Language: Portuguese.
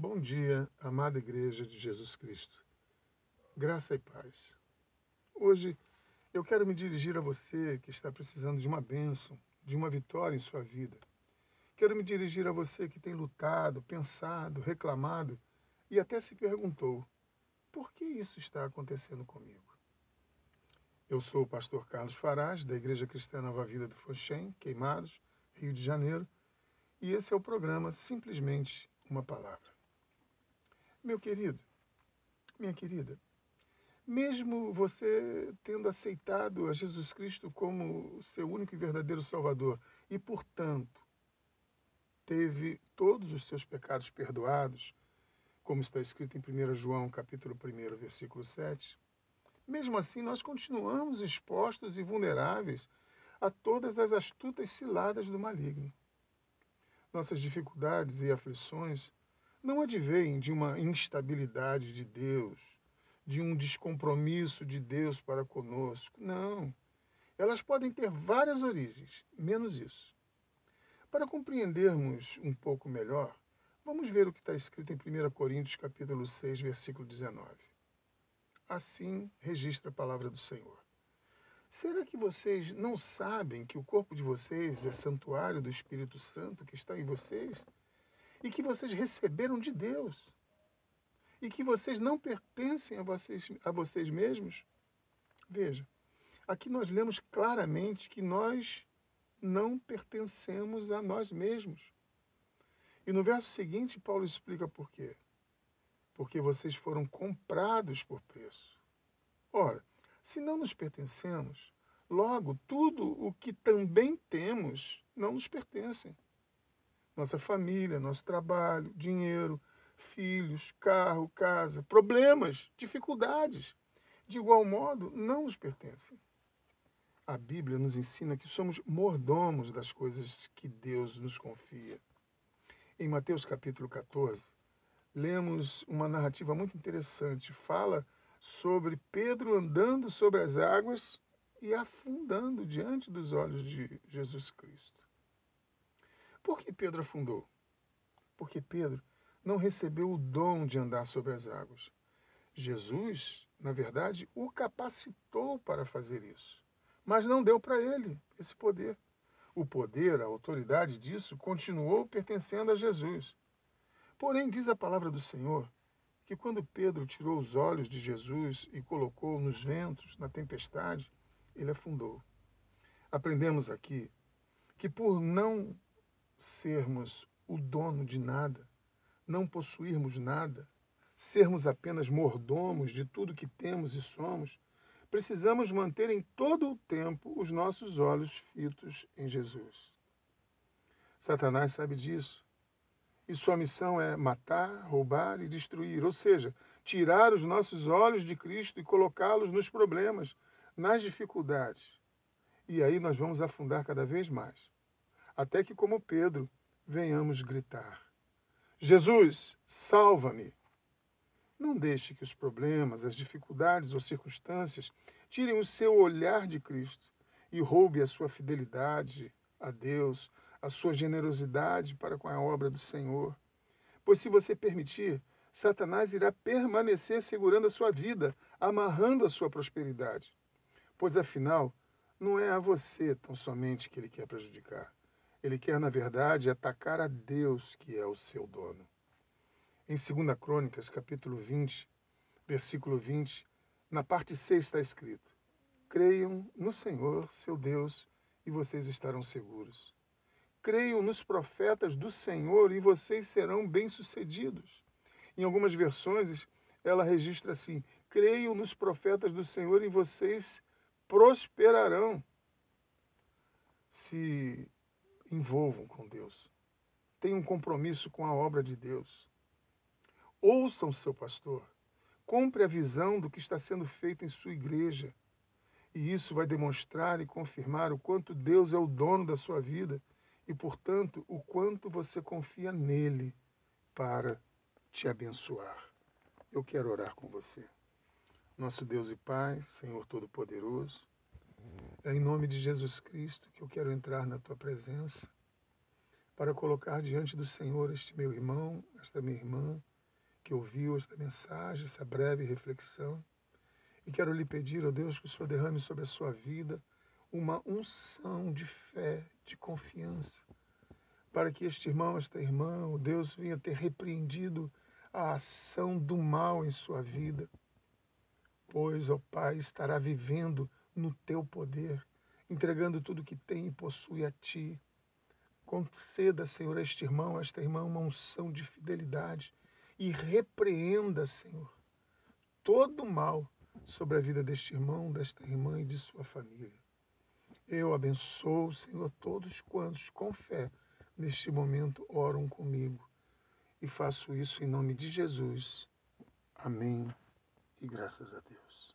Bom dia, amada Igreja de Jesus Cristo. Graça e paz. Hoje eu quero me dirigir a você que está precisando de uma bênção, de uma vitória em sua vida. Quero me dirigir a você que tem lutado, pensado, reclamado e até se perguntou: por que isso está acontecendo comigo? Eu sou o pastor Carlos Farage, da Igreja Cristã Nova Vida do Foxem, Queimados, Rio de Janeiro, e esse é o programa Simplesmente uma Palavra. Meu querido, minha querida, mesmo você tendo aceitado a Jesus Cristo como seu único e verdadeiro Salvador e, portanto, teve todos os seus pecados perdoados, como está escrito em 1 João capítulo 1, versículo 7, mesmo assim, nós continuamos expostos e vulneráveis a todas as astutas ciladas do maligno. Nossas dificuldades e aflições não advêm de uma instabilidade de Deus, de um descompromisso de Deus para conosco. Não. Elas podem ter várias origens, menos isso. Para compreendermos um pouco melhor, vamos ver o que está escrito em 1 Coríntios capítulo 6, versículo 19. Assim registra a palavra do Senhor. Será que vocês não sabem que o corpo de vocês é santuário do Espírito Santo que está em vocês? E que vocês receberam de Deus? E que vocês não pertencem a vocês, a vocês mesmos? Veja, aqui nós lemos claramente que nós não pertencemos a nós mesmos. E no verso seguinte, Paulo explica por quê porque vocês foram comprados por preço. Ora, se não nos pertencemos, logo tudo o que também temos não nos pertence. Nossa família, nosso trabalho, dinheiro, filhos, carro, casa, problemas, dificuldades, de igual modo, não nos pertencem. A Bíblia nos ensina que somos mordomos das coisas que Deus nos confia. Em Mateus capítulo 14, lemos uma narrativa muito interessante. Fala sobre Pedro andando sobre as águas e afundando diante dos olhos de Jesus Cristo. Por que Pedro afundou? Porque Pedro não recebeu o dom de andar sobre as águas. Jesus, na verdade, o capacitou para fazer isso, mas não deu para ele esse poder. O poder, a autoridade disso continuou pertencendo a Jesus. Porém, diz a palavra do Senhor que quando Pedro tirou os olhos de Jesus e colocou nos ventos, na tempestade, ele afundou. Aprendemos aqui que por não sermos o dono de nada, não possuirmos nada, sermos apenas mordomos de tudo que temos e somos, precisamos manter em todo o tempo os nossos olhos fitos em Jesus. Satanás sabe disso e sua missão é matar, roubar e destruir, ou seja, tirar os nossos olhos de Cristo e colocá-los nos problemas, nas dificuldades. E aí nós vamos afundar cada vez mais, até que, como Pedro, venhamos gritar: Jesus, salva-me! Não deixe que os problemas, as dificuldades ou circunstâncias tirem o seu olhar de Cristo e roube a sua fidelidade a Deus, a sua generosidade para com a obra do Senhor. Pois se você permitir, Satanás irá permanecer segurando a sua vida, amarrando a sua prosperidade. Pois afinal, não é a você tão somente que ele quer prejudicar. Ele quer, na verdade, atacar a Deus, que é o seu dono. Em 2 Crônicas, capítulo 20, versículo 20, na parte 6 está escrito: Creiam no Senhor, seu Deus, e vocês estarão seguros. Creiam nos profetas do Senhor e vocês serão bem-sucedidos. Em algumas versões, ela registra assim: Creiam nos profetas do Senhor e vocês prosperarão. Se envolvam com Deus. Tenham um compromisso com a obra de Deus. Ouçam seu pastor. Compre a visão do que está sendo feito em sua igreja. E isso vai demonstrar e confirmar o quanto Deus é o dono da sua vida e, portanto, o quanto você confia nele para te abençoar. Eu quero orar com você. Nosso Deus e Pai, Senhor Todo-Poderoso, é em nome de Jesus Cristo que eu quero entrar na tua presença para colocar diante do Senhor este meu irmão, esta minha irmã, que ouviu esta mensagem, essa breve reflexão. E quero lhe pedir, ó Deus, que o Senhor derrame sobre a sua vida uma unção de fé, de confiança, para que este irmão, esta irmã, o Deus venha ter repreendido a ação do mal em sua vida. Pois, ó Pai, estará vivendo no teu poder, entregando tudo que tem e possui a ti. Conceda, Senhor, a este irmão, a esta irmã, uma unção de fidelidade e repreenda, Senhor, todo o mal sobre a vida deste irmão, desta irmã e de sua família. Eu abençoo, Senhor, todos quantos com fé neste momento oram comigo. E faço isso em nome de Jesus. Amém. E graças a Deus.